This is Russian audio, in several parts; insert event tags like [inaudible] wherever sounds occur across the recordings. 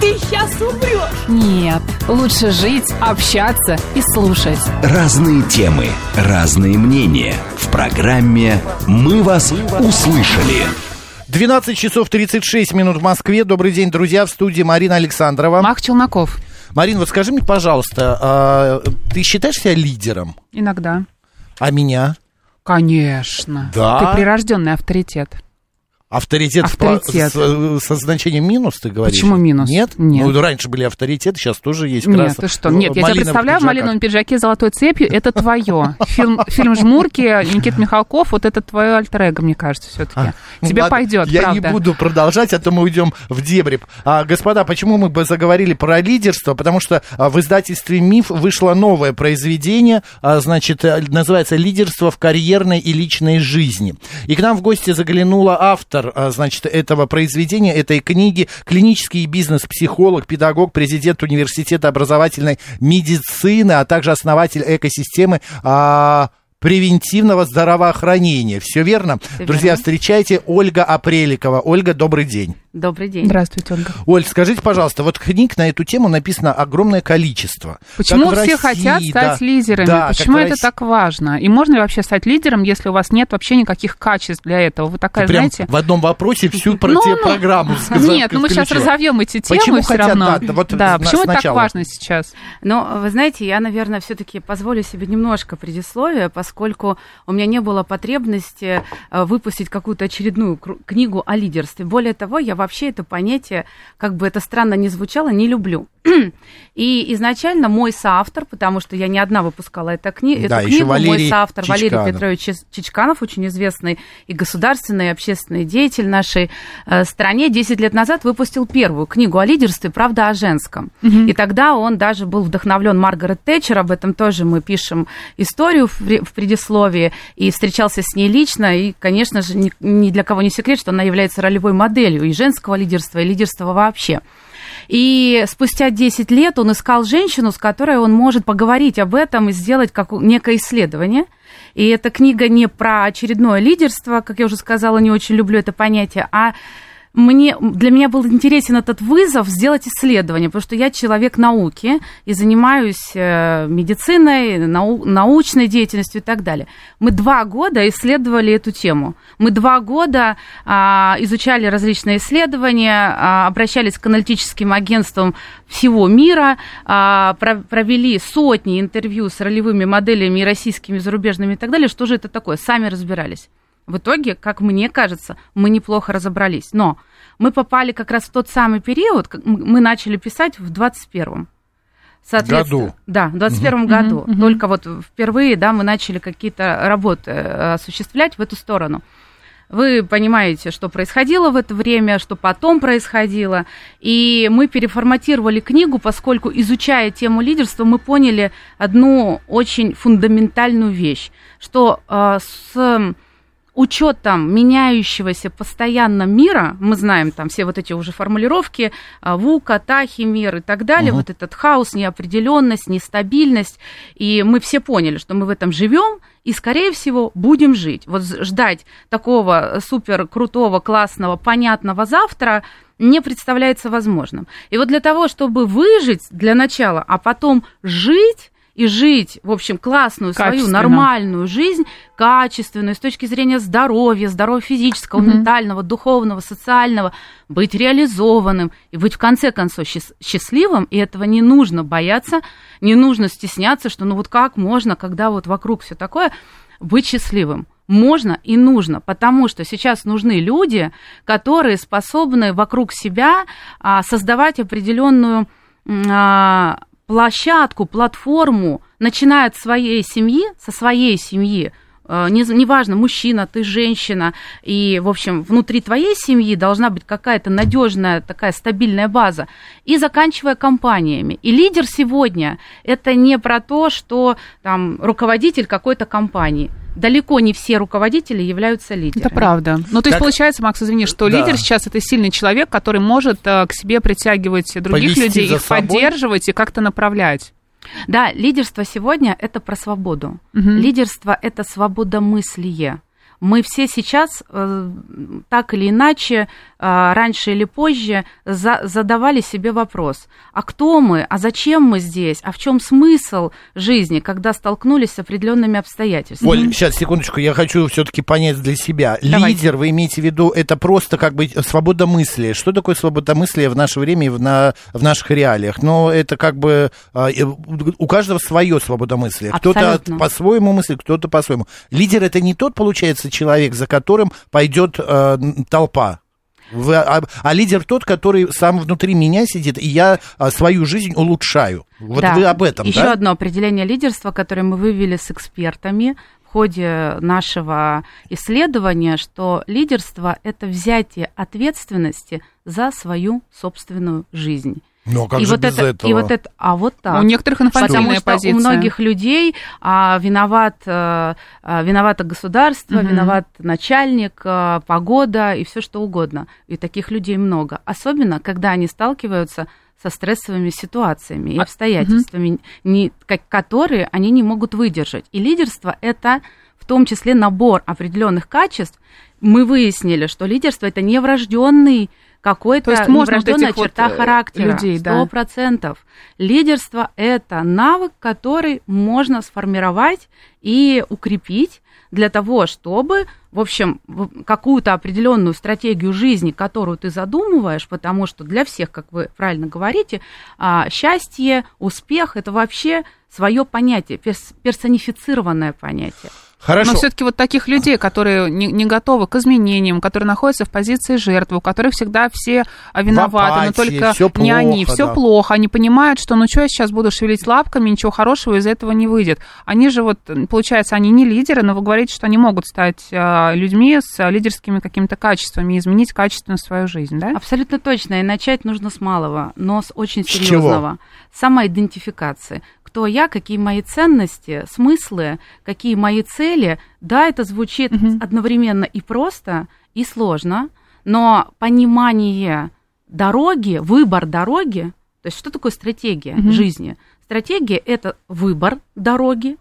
ты сейчас умрешь. Нет, лучше жить, общаться и слушать. Разные темы, разные мнения. В программе «Мы вас услышали». 12 часов 36 минут в Москве. Добрый день, друзья, в студии Марина Александрова. Мах Челноков. Марин, вот скажи мне, пожалуйста, а, ты считаешь себя лидером? Иногда. А меня? Конечно. Да? Ты прирожденный авторитет. Авторитет, по- Авторитет. с- со значением минус, ты говоришь? Почему минус? Нет? Нет. Ну, раньше были авторитеты, сейчас тоже есть. Нет, крас- ты что? Нет, я тебя малиновых представляю в малиновом пиджаке с золотой цепью. Это твое. Фильм, фильм «Жмурки», Никит Михалков, вот это твое альтер мне кажется, все-таки. А, Тебе ладно, пойдет, Я правда. не буду продолжать, а то мы уйдем в дебри. А, господа, почему мы бы заговорили про лидерство? Потому что а, в издательстве «Миф» вышло новое произведение, а, значит, э, называется «Лидерство в карьерной и личной жизни». И к нам в гости заглянула автор, а, значит, этого произведения, этой книги, клинический бизнес-психолог, педагог, президент университета образовательной медицины, а также основатель экосистемы а, превентивного здравоохранения. Все верно? Всё Друзья, верно. встречайте Ольга Апреликова. Ольга, добрый день. Добрый день. Здравствуйте, Ольга. Оль, скажите, пожалуйста, вот книг на эту тему написано огромное количество. Почему Как все России, хотят стать да, лидерами? да, Почему это России. так важно? И можно ли вообще стать лидером, если у вас нет вообще никаких качеств для этого? Вы такая, Ты прям знаете... в одном вопросе всю про Ну, тебе ну, программу сказала. [laughs] Нет, ну мы сейчас разовьем эти темы Почему все хотят, равно. да, вот да, на- почему это так сначала. важно сейчас? Но, вы знаете, я, наверное, все-таки позволю себе немножко предисловия, поскольку у меня не было потребности э, выпустить какую-то очередную книгу о лидерстве. Более того, я вообще это понятие, как бы это странно ни звучало, не люблю. [clears throat] И изначально мой соавтор, потому что я не одна выпускала эту, кни- Да, эту книгу, мой Валерий соавтор Валерий Чичканов. Петрович Чис- Чичканов, очень известный и государственный, и общественный деятель нашей э, стране, 10 лет назад выпустил первую книгу о лидерстве «Правда о женском». И тогда он даже был вдохновлен Маргарет Тэтчер, об этом тоже мы пишем историю в, в предисловии, и встречался с ней лично, и, конечно же, ни, ни для кого не секрет, что она является ролевой моделью и женского лидерства, и лидерства вообще. И спустя 10 лет он искал женщину, с которой он может поговорить об этом и сделать как некое исследование. И эта книга не про очередное лидерство, как я уже сказала, не очень люблю это понятие, а мне, для меня был интересен этот вызов сделать исследование, потому что я человек науки и занимаюсь э, медициной, нау- научной деятельностью и так далее. Мы два года исследовали эту тему. Мы два года а, изучали различные исследования, а, обращались к аналитическим агентствам всего мира, а, про- провели сотни интервью с ролевыми моделями и российскими, и зарубежными и так далее. Что же это такое? Сами разбирались. В итоге, как мне кажется, мы неплохо разобрались. Но мы попали как раз в тот самый период, как мы начали писать в 21-м. Соответственно, Году. Да, в 21 году. Только вот впервые, да, мы начали какие-то работы э, осуществлять в эту сторону. Вы понимаете, что происходило в это время, что потом происходило. И мы переформатировали книгу, поскольку, изучая тему лидерства, мы поняли одну очень фундаментальную вещь, что э, с учетом меняющегося постоянно мира, мы знаем там все вот эти уже формулировки, а, ВУКа, ТАХИ, мир и так далее, вот этот хаос, неопределенность, нестабильность, и мы все поняли, что мы в этом живем, и, скорее всего, будем жить. Вот ждать такого супер крутого, классного, понятного завтра не представляется возможным. И вот для того, чтобы выжить для начала, а потом жить, и жить, в общем, классную свою нормальную жизнь, качественную, с точки зрения здоровья, здоровья физического, Мгм. ментального, духовного, социального, быть реализованным и быть в конце концов счаст- счастливым, и этого не нужно бояться, не нужно стесняться, что ну вот как можно, когда вот вокруг все такое, быть счастливым. Можно и нужно, потому что сейчас нужны люди, которые способны вокруг себя а, создавать определенную а, площадку, платформу, начиная от своей семьи, со своей семьи, э, не- неважно, мужчина, ты женщина, и, в общем, внутри твоей семьи должна быть какая-то надежная такая стабильная база, и заканчивая компаниями. И лидер сегодня это не про то, что там руководитель какой-то компании. Далеко не все руководители являются лидерами. Это правда. Ну, то есть, Так- получается, Макс, извини, что Да. лидер сейчас это сильный человек, который может э, к себе притягивать других Повести людей, их собой. поддерживать и как-то направлять. Да, лидерство сегодня это про свободу. Мгм. Лидерство это свободомыслие. Мы все сейчас э, так или иначе, э, раньше или позже, за- задавали себе вопрос: а кто мы, а зачем мы здесь, а в чем смысл жизни, когда столкнулись с определенными обстоятельствами? Оль, сейчас, секундочку, я хочу все-таки понять для себя. Давайте. Лидер, вы имеете в виду, это просто как бы свобода мысли. Что такое свобода мысли в наше время и в, на, в наших реалиях? Ну, это как бы а, у каждого свое свобода мысли. Кто-то по-своему мыслит, кто-то по-своему. Лидер это не тот, получается, человек, за которым пойдет э, толпа. Вы- а, а лидер тот, который сам внутри меня сидит, и я а, свою жизнь улучшаю. Вот Да. вы об этом, Еще да? одно определение лидерства, которое мы вывели с экспертами в ходе нашего исследования, что лидерство это взятие ответственности за свою собственную жизнь. Ну, а как и же вот без это, этого? И вот это, а вот так. У некоторых Потому инфантильная что позиция. у многих людей а, виноват, а, виновато государство, Мгм. виноват начальник, а, погода и все что угодно. И таких людей много. Особенно, когда они сталкиваются со стрессовыми ситуациями и А, обстоятельствами, не, как- которые они не могут выдержать. И лидерство это в том числе набор определенных качеств. Мы выяснили, что лидерство это не врожденный какой-то То можно вот врожденная этих вот, черта э, характера. людей, да. Процентов. Лидерство – это навык, который можно сформировать и укрепить для того, чтобы, в общем, какую-то определенную стратегию жизни, которую ты задумываешь, потому что для всех, как вы правильно говорите, а, счастье, успех – это вообще свое понятие, перс- персонифицированное понятие. Хорошо. Но все-таки вот таких людей, которые не, не готовы к изменениям, которые находятся в позиции жертвы, у которых всегда все а, виноваты, но апатии, только всё не они, плохо, все да. плохо, они понимают, что ну что я сейчас буду шевелить лапками, ничего хорошего из этого не выйдет. Они же вот, получается, они не лидеры, но вы говорите, что они могут стать а, людьми с лидерскими какими-то качествами и изменить качественно свою жизнь, да? Абсолютно точно. И начать нужно с малого, но с очень С чего? серьезного. Самоидентификации. Кто я, какие мои ценности, смыслы, какие мои цели. Да, это звучит Мгм. одновременно и просто, и сложно, но понимание дороги, выбор дороги, то есть что такое стратегия Мгм. жизни? Стратегия – это выбор дороги,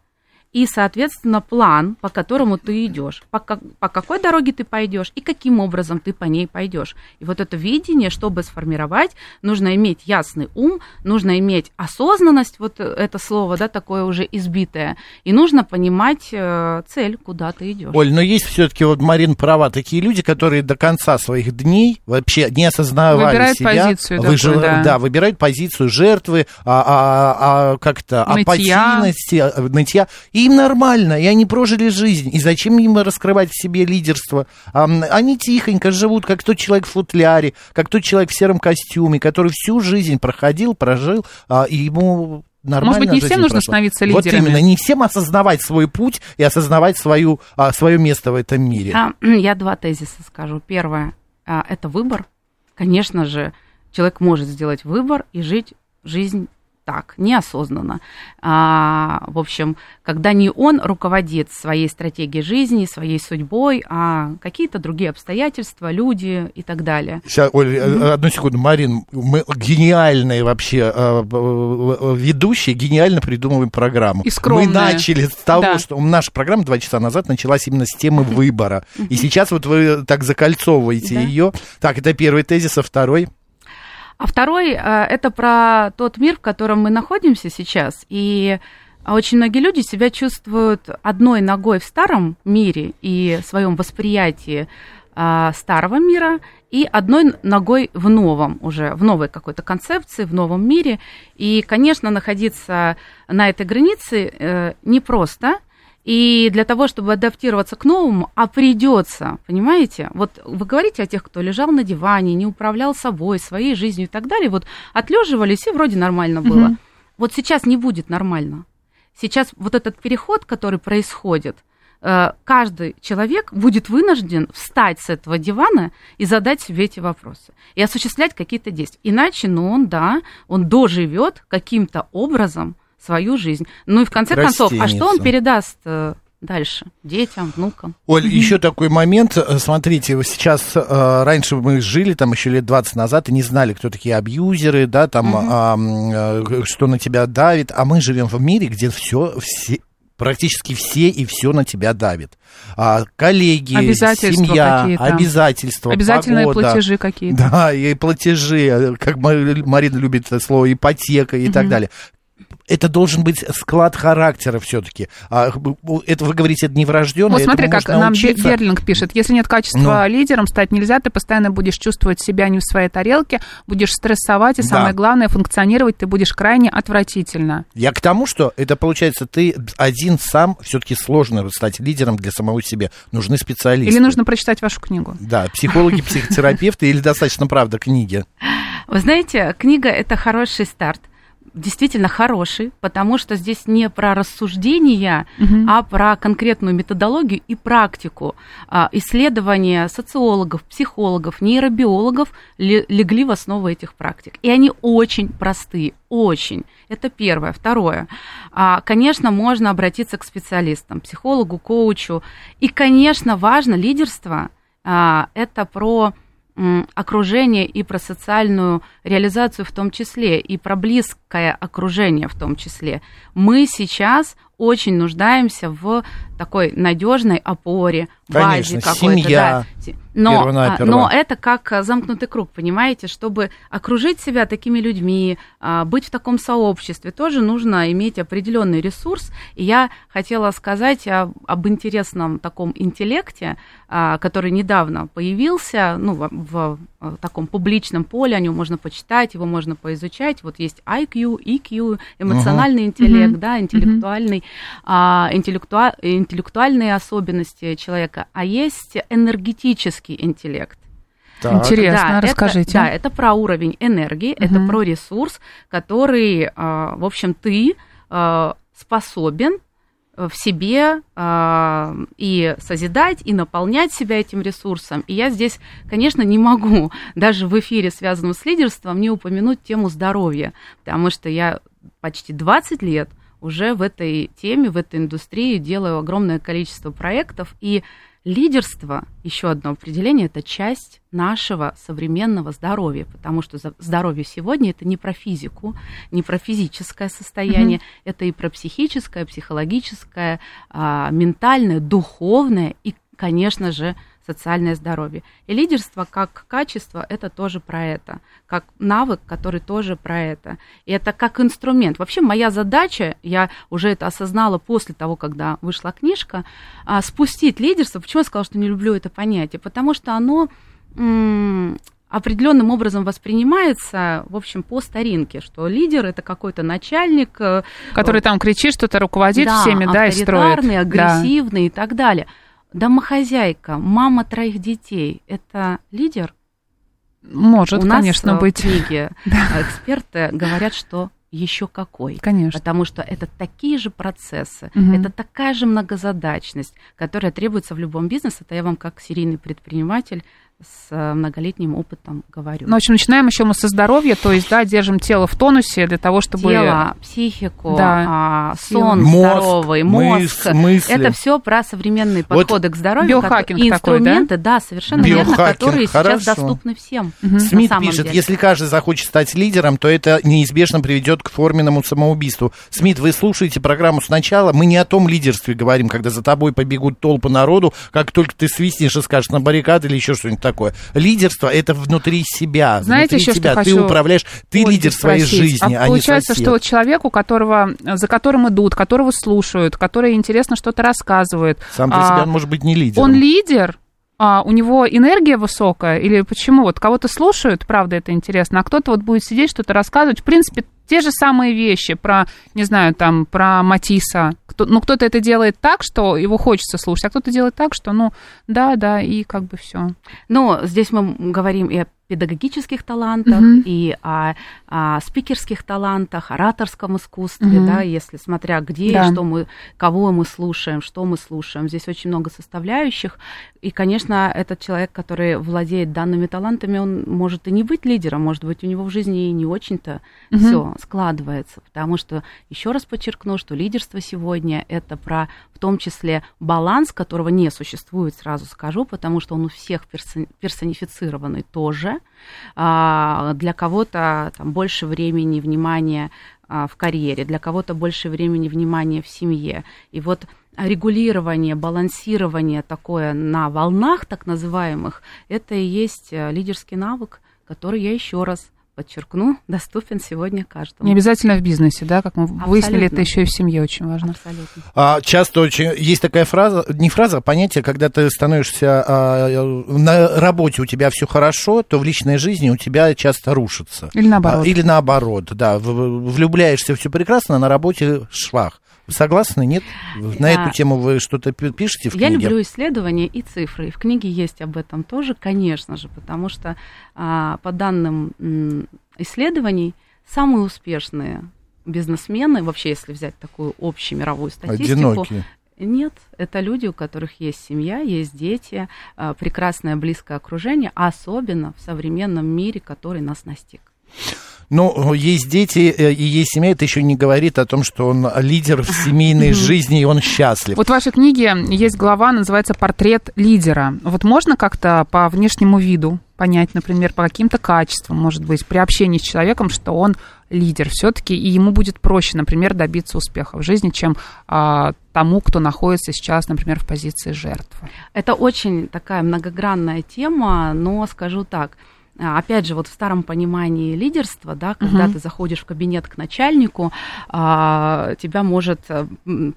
и, соответственно, план, по которому ты идешь, по, как- по какой дороге ты пойдешь и каким образом ты по ней пойдешь. И вот это видение, чтобы сформировать, нужно иметь ясный ум, нужно иметь осознанность, вот это слово, да, такое уже избитое, и нужно понимать э, цель, куда ты идешь. Оль, но есть все-таки, вот Марин права, такие люди, которые до конца своих дней вообще не осознавали Выбирают себя. позицию выжи- такую, да. выбирают позицию жертвы, а, а- а как-то Нытья. апатийности, а, нытья. И им нормально, и они прожили жизнь. И зачем им раскрывать в себе лидерство? А, они тихонько живут, как тот человек в футляре, как тот человек в сером костюме, который всю жизнь проходил, прожил, а, и ему нормально Может быть, не жизнь всем нужно прошла. становиться Вот лидерами? именно, не всем осознавать свой путь и осознавать свою, а, свое место в этом мире. А, [clears throat] я два тезиса скажу. Первое а, это выбор. Конечно же, человек может сделать выбор и жить жизнь так, неосознанно. А, в общем, когда не он руководит своей стратегией жизни, своей судьбой, а какие-то другие обстоятельства, люди и так далее. Сейчас, Оль, э, одну секунду, Марин, мы гениальные вообще э, э, ведущие, гениально придумываем программу. И скромные. Мы начали с того, Да. что наша программа два часа назад началась именно с темы выбора. И сейчас вот вы так закольцовываете Да. ее. Так, это первый тезис, а второй? А второй э, это про тот мир, в котором мы находимся сейчас. И очень многие люди себя чувствуют одной ногой в старом мире и своем восприятии а, старого мира и одной ногой в новом уже, в новой какой-то концепции, в новом мире. И, конечно, находиться на этой границе э, непросто. И для того, чтобы адаптироваться к новому, а придется, понимаете? Вот вы говорите о тех, кто лежал на диване, не управлял собой, своей жизнью и так далее, вот отлеживались, и вроде нормально было. Мгм. Вот сейчас не будет нормально. Сейчас вот этот переход, который происходит, э, каждый человек будет вынужден встать с этого дивана и задать себе эти вопросы и осуществлять какие-то действия. Иначе, ну, он, да, он доживет каким-то образом свою жизнь. Ну и в конце концов, а что он передаст э, дальше детям, внукам? Оль, еще такой момент. Э, Смотрите, сейчас э, раньше мы жили там еще лет 20 назад и не знали, кто такие абьюзеры, да, там, а, э, что на тебя давит. А мы живем в мире, где все, все практически все и все на тебя давит. А, коллеги, Обязательства семья, какие-то. обязательства, Обязательные погода. платежи какие-то. Да, и платежи, как Ма- Марина любит слово, ипотека и так далее. Это должен быть склад характера все-таки. это вы говорите, это не врожденное. Вот смотри, как нам научиться. Берлинг пишет. Если нет качества Ну. лидером, стать нельзя, ты постоянно будешь чувствовать себя не в своей тарелке, будешь стрессовать, и Да. самое главное, функционировать ты будешь крайне отвратительно. Я к тому, что это получается, ты один сам все-таки сложно стать лидером для самого себя. Нужны специалисты. Или нужно прочитать вашу книгу. Да, психологи, [laughs] психотерапевты или достаточно, правда, книги. Вы знаете, книга это хороший старт. Действительно хороший, потому что здесь не про рассуждения, а про конкретную методологию и практику. А, Исследования социологов, психологов, нейробиологов ле- легли в основу этих практик. И они очень простые, очень. Это первое. Второе. А, Конечно, можно обратиться к специалистам, психологу, коучу. И, конечно, важно лидерство. а, Это про окружение и про социальную реализацию в том числе, и про близкое окружение в том числе. Мы сейчас очень нуждаемся в такой надежной опоре, Конечно, базе какой-то. семья, да. Но, а, но это как а, замкнутый круг, понимаете? Чтобы окружить себя такими людьми, а, быть в таком сообществе, тоже нужно иметь определенный ресурс. И я хотела сказать о- об интересном таком интеллекте, а, который недавно появился, ну, в, в, э, таком публичном поле, о нем можно почитать, его можно поизучать. Вот есть IQ, EQ, эмоциональный интеллект, Мгм. да, интеллектуальный, а, интеллектуа- интеллектуальные особенности человека, а есть энергетический интеллект. Так. Интересно, Да, расскажите. Это, да, это про уровень энергии, это Мгм. про ресурс, который, а, в общем, ты а, способен э, в себе а, и созидать, и наполнять себя этим ресурсом. И я здесь, конечно, не могу [laughs] даже в эфире, связанном с лидерством, не упомянуть тему здоровья, потому что я почти 20 лет уже в этой теме, в этой индустрии. Делаю огромное количество проектов, и лидерство, еще одно определение, это часть нашего современного здоровья, потому что здоровье сегодня это не про физику, не про физическое состояние, это и про психическое, психологическое, а, ментальное, духовное и, конечно же, социальное здоровье. И лидерство как качество это тоже про это, как навык, который тоже про это. И это как инструмент. Вообще моя задача, я уже это осознала после того, когда вышла книжка, а, спустить лидерство. Почему я сказала, что не люблю это понятие? Потому что оно определенным образом воспринимается, в общем, по старинке, что лидер это какой-то начальник, э, Который там кричит, что-то руководит да, всеми, да, и строит. авторитарный, Да. агрессивный и так далее. Домохозяйка, мама троих детей, это лидер? Может, У нас конечно, в быть. книге [laughs] эксперты говорят, что еще какой. Конечно. Потому что это такие же процессы, Мгм. это такая же многозадачность, которая требуется в любом бизнесе. Это я вам как серийный предприниматель с э, многолетним опытом говорю. Ну, в общем, начинаем еще мы со здоровья, то есть, да, держим тело в тонусе для того, чтобы... Тело, психику, Да. а, сон Мозг, здоровый, мыс- мозг. мысли. Это все про современные Вот подходы к здоровью. биохакинг и такой, да? инструменты, да? совершенно верно, Биохакинг, которые хорошо. сейчас доступны всем. Смит на самом пишет, деле. если каждый захочет стать лидером, то это неизбежно приведет к форменному самоубийству. Смит, вы слушаете программу сначала, мы не о том лидерстве говорим, когда за тобой побегут толпы народу, как только ты свистнешь и скажешь на баррикады или еще что-нибудь такое. Лидерство это внутри себя. Знаете, внутри еще тебя. что Ты хочу управляешь, ты Ольге лидер своей спросить. жизни, а а, получается, не сосед. что человек, у которого, за которым идут, которого слушают, который интересно что-то рассказывает, Сам для а, себя он может быть не лидером. он лидер, а у него энергия высокая, или почему? Вот кого-то слушают, правда, это интересно, а кто-то вот будет сидеть, что-то рассказывать, в принципе, те же самые вещи про, не знаю, там, про Матисса. Кто, ну, кто-то это делает так, что его хочется слушать, а кто-то делает так, что, ну, да, да, и как бы все. Но здесь мы говорим и о педагогических талантах Мгм. и о, о спикерских талантах, ораторском искусстве, Мгм. да, если смотря где, Да. и что мы, кого мы слушаем, что мы слушаем. Здесь очень много составляющих. И, конечно, этот человек, который владеет данными талантами, он может и не быть лидером, может быть, у него в жизни и не очень-то Мгм. все складывается. Потому что, еще раз подчеркну, что лидерство сегодня это про, в том числе, баланс, которого не существует, сразу скажу, потому что он у всех персон- персонифицированный тоже. А, Для кого-то там больше времени, внимания а, в карьере, для кого-то больше времени, внимания в семье. И вот регулирование, балансирование такое на волнах так называемых, это и есть э, лидерский навык, который я еще раз подчеркну, доступен сегодня каждому. Не обязательно в бизнесе, да, как мы выяснили, это Абсолютно. еще и в семье очень важно. Абсолютно. А, часто очень есть такая фраза, не фраза, а понятие, когда ты становишься а, на работе у тебя все хорошо, то в личной жизни у тебя часто рушится. Или наоборот. А, или наоборот, да. В- Влюбляешься все прекрасно, а на работе швах. Согласны, нет? На эту тему вы что-то пи- пишете в Я книге? люблю исследования и цифры. И в книге есть об этом тоже, конечно же, потому что а, по данным исследований самые успешные бизнесмены, вообще, если взять такую общемировую статистику, Одинокие. Нет, это люди, у которых есть семья, есть дети, а, прекрасное близкое окружение, особенно в современном мире, который нас настиг. Ну, есть дети э, и есть семья, это еще не говорит о том, что он лидер в семейной жизни, и он счастлив. Вот в вашей книге есть глава, называется «Портрет лидера». Вот можно как-то по внешнему виду понять, например, по каким-то качествам, может быть, при общении с человеком, что он лидер все-таки, и ему будет проще, например, добиться успеха в жизни, чем а, тому, кто находится сейчас, например, в позиции жертвы. Это очень такая многогранная тема, но скажу так. А, Опять же, вот в старом понимании лидерства, да, когда Мгм. ты заходишь в кабинет к начальнику, а, тебя может э,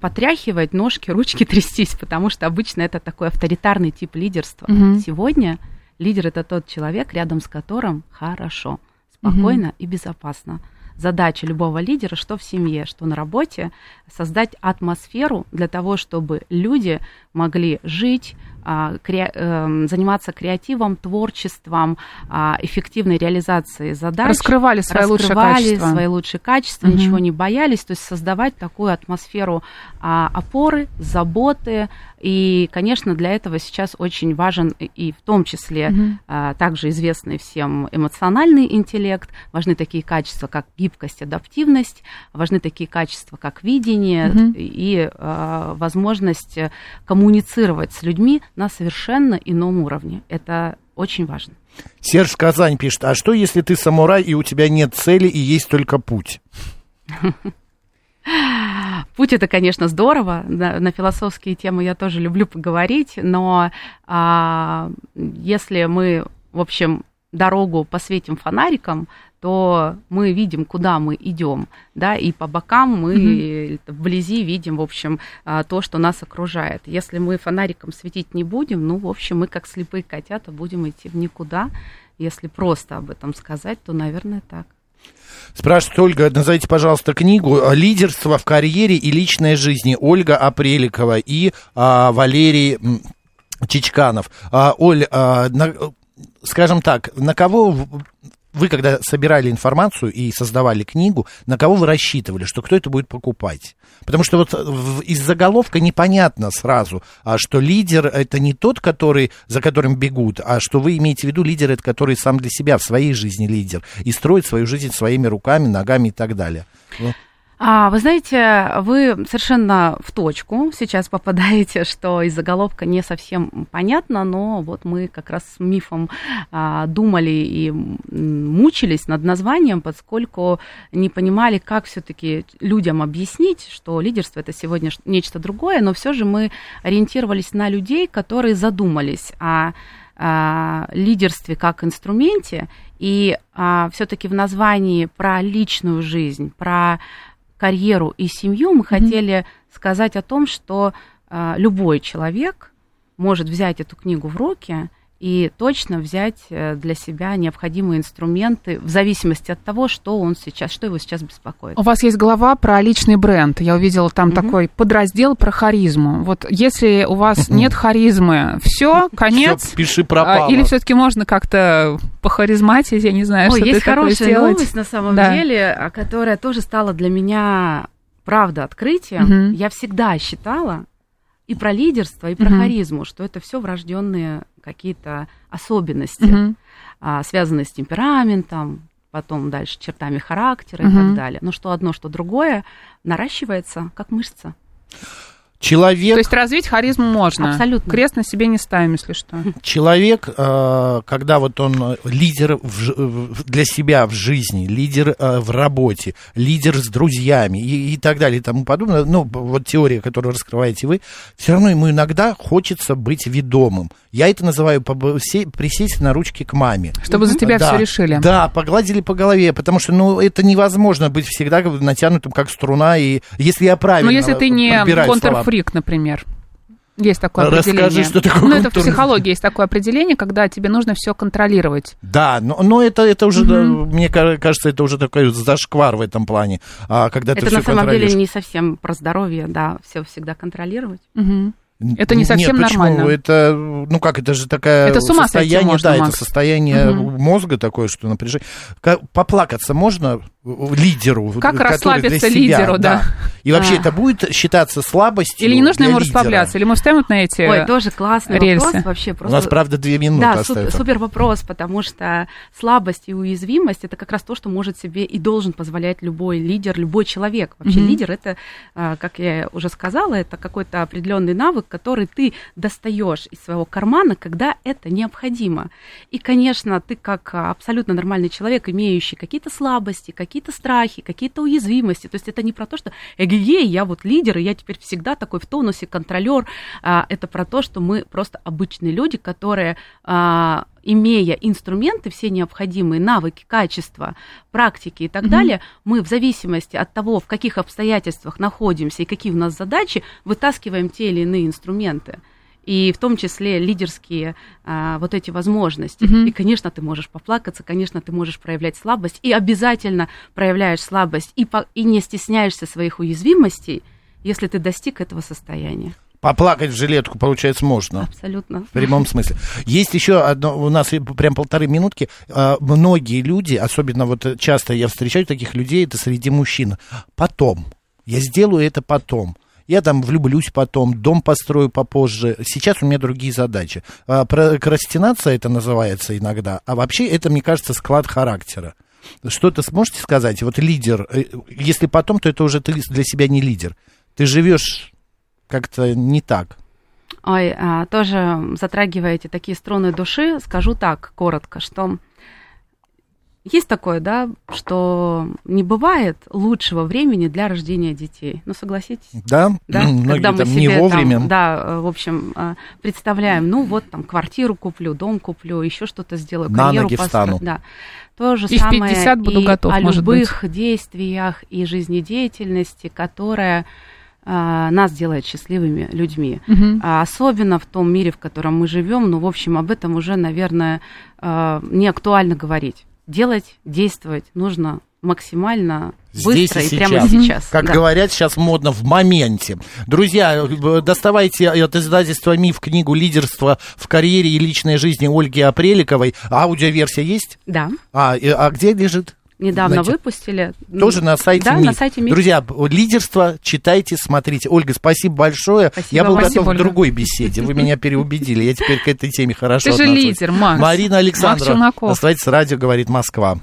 потряхивать, ножки, ручки [laughs] трястись, потому что обычно это такой авторитарный тип лидерства. Мгм. Сегодня лидер это тот человек, рядом с которым хорошо, спокойно и безопасно. Задача любого лидера, что в семье, что на работе, создать атмосферу для того, чтобы люди могли жить, кре- эм, заниматься креативом, творчеством, а, эффективной реализацией задач. Раскрывали свои лучшие качества. свои лучшие качества, Мгм. ничего не боялись, то есть создавать такую атмосферу а, опоры, заботы. И, конечно, для этого сейчас очень важен и- в том числе а, также известный всем эмоциональный интеллект, важны такие качества, как гибкость, адаптивность, важны такие качества, как видение Мгм. и а, возможность э, коммуницировать с людьми на совершенно ином уровне. Это очень важно. Серж Казань пишет, а что, если ты самурай, и у тебя нет цели, и есть только путь? [laughs] Путь это, конечно, здорово. На, на философские темы я тоже люблю поговорить, но а, если мы, в общем, дорогу посветим фонариком, то мы видим, куда мы идем, да, и по бокам мы вблизи видим, в общем, а, то, что нас окружает. Если мы фонариком светить не будем, ну, в общем, мы как слепые котята будем идти в никуда. Если просто об этом сказать, то, наверное, так. Спрашивает Ольга, назовите, пожалуйста, книгу «Лидерство в карьере и личной жизни» Ольга Апреликова и а, Валерий Чичканов. А, Оль, а, на- скажем так, на кого вы, когда собирали информацию и создавали книгу, на кого вы рассчитывали, что кто это будет покупать? Потому что вот из заголовка непонятно сразу, а, что лидер это не тот, который, за которым бегут, а что вы имеете в виду лидер, это который сам для себя в своей жизни лидер и строит свою жизнь своими руками, ногами и так далее. А, вы знаете, вы совершенно в точку сейчас попадаете, [laughs] что из заголовка не совсем понятно, но вот мы как раз с мифом а, думали и мучились над названием, поскольку не понимали, как все-таки людям объяснить, что лидерство это сегодня нечто другое, но все же мы ориентировались на людей, которые задумались о а, лидерстве как инструменте, и все-таки в названии про личную жизнь, про карьеру и семью, мы хотели сказать о том, что а, любой человек может взять эту книгу в руки и точно взять э, для себя необходимые инструменты в зависимости от того, что он сейчас, что его сейчас беспокоит. У вас есть глава про личный бренд. Я увидела там такой подраздел про харизму. Вот если у вас нет харизмы, все, конец. Всё, пиши А, пропало. Или все-таки можно как-то похаризматить, я не знаю, Ой, что есть хорошая новость на самом Да. деле, а, которая тоже стала для меня, правда, открытием. Мгм. Я всегда считала и про лидерство, и про Мгм. харизму, что это все врожденные какие-то особенности, Мгм. а, связанные с темпераментом, потом дальше чертами характера и Мгм. так далее. Но что одно, что другое наращивается как мышца. Человек То есть развить харизму можно. Абсолютно. Крест на себе не ставим, если что. Человек, э, когда вот он э, лидер в- для себя в жизни, лидер э, в работе, лидер с друзьями и, и так далее и тому подобное, ну, вот теория, которую раскрываете вы, все равно ему иногда хочется быть ведомым. Я это называю присесть на ручки к маме. Чтобы за тебя Да, все решили. Да, погладили по голове, потому что, ну, это невозможно быть всегда натянутым, как струна, и если я правильно Но если ты не подбираю контрфрик, например. Есть такое Расскажи, определение. что такое Ну, это в психологии есть такое определение, когда тебе нужно все контролировать. Да, но, но это, это уже, да, мне ка- кажется, это уже такой зашквар в этом плане. А, когда ты это всё на самом деле не совсем про здоровье, да, все всегда контролировать. Мгм. Это не совсем Нет, почему? нормально. Это, ну как, это же такая Это с ума сойти состояние, можно, да, Макс. это состояние Мгм. мозга такое, что напряжение. Ка- Поплакаться можно лидеру? Как расслабиться для себя, лидеру, да. И вообще А. это будет считаться слабостью Или не нужно ему лидера? расслабляться, или мы вставим вот на эти Ой, тоже классный рельсы. вопрос вообще. У Просто... нас, правда, две минуты Да, остается. супер, вопрос, потому что слабость и уязвимость это как раз то, что может себе и должен позволять любой лидер, любой человек. Вообще Мгм. лидер это, а, как я уже сказала, это какой-то определенный навык, который ты достаешь из своего кармана, когда это необходимо. И, конечно, ты как а, абсолютно нормальный человек, имеющий какие-то слабости, какие-то страхи, какие-то уязвимости. То есть это не про то, что эгегей, я вот лидер, и я теперь всегда такой в тонусе, контролер. А, Это про то, что мы просто обычные люди, которые а, имея инструменты, все необходимые навыки, качества, практики и так Мгм. далее, мы в зависимости от того, в каких обстоятельствах находимся и какие у нас задачи, вытаскиваем те или иные инструменты. И в том числе лидерские а, вот эти возможности. Мгм. И, конечно, ты можешь поплакаться, конечно, ты можешь проявлять слабость, и обязательно проявляешь слабость, и, по- и не стесняешься своих уязвимостей, если ты достиг этого состояния. Поплакать в жилетку, получается, можно. Абсолютно. В прямом смысле. Есть еще одно, у нас прям полторы минутки. А, Многие люди, особенно вот часто я встречаю таких людей, это среди мужчин. Потом. Я сделаю это потом. Я там влюблюсь потом, дом построю попозже. Сейчас у меня другие задачи. А, Прокрастинация это называется иногда. А вообще это, мне кажется, склад характера. Что-то сможете сказать? Вот лидер, э, если потом, то это уже ты для себя не лидер. Ты живешь как-то не так. Ой, а, тоже затрагиваете такие струны души. Скажу так, коротко, что есть такое, да, что не бывает лучшего времени для рождения детей. Ну, согласитесь? Да? Да, Многие когда мы там себе не вовремя. там, да, в общем, э, представляем, ну вот там квартиру куплю, дом куплю, еще что-то сделаю, На карьеру ноги построю. встану. Да. То же И самое 50 буду и готов, о может любых действиях и жизнедеятельности, которая э, нас делает счастливыми людьми. А особенно в том мире, в котором мы живем, ну, в общем, об этом уже, наверное, э, не актуально говорить. Делать, действовать нужно максимально Здесь быстро и и, сейчас. прямо сейчас. Как Да. говорят сейчас модно, в моменте. Друзья, э, доставайте от издательства «Миф» книгу «Лидерство в карьере и личной жизни» Ольги Апреликовой. Аудиоверсия есть? Да, А, а где лежит? Недавно Знаете, выпустили. Тоже на сайте Да, на сайте МИФ. Друзья, лидерство читайте, смотрите. Ольга, спасибо большое. Спасибо Я был вам. готов Спасибо, к Ольга. другой беседе. Вы меня переубедили. Я теперь к этой теме хорошо Ты же лидер, Макс. Марина Макс Александрова. Челноков. Оставайтесь, радио говорит Москва.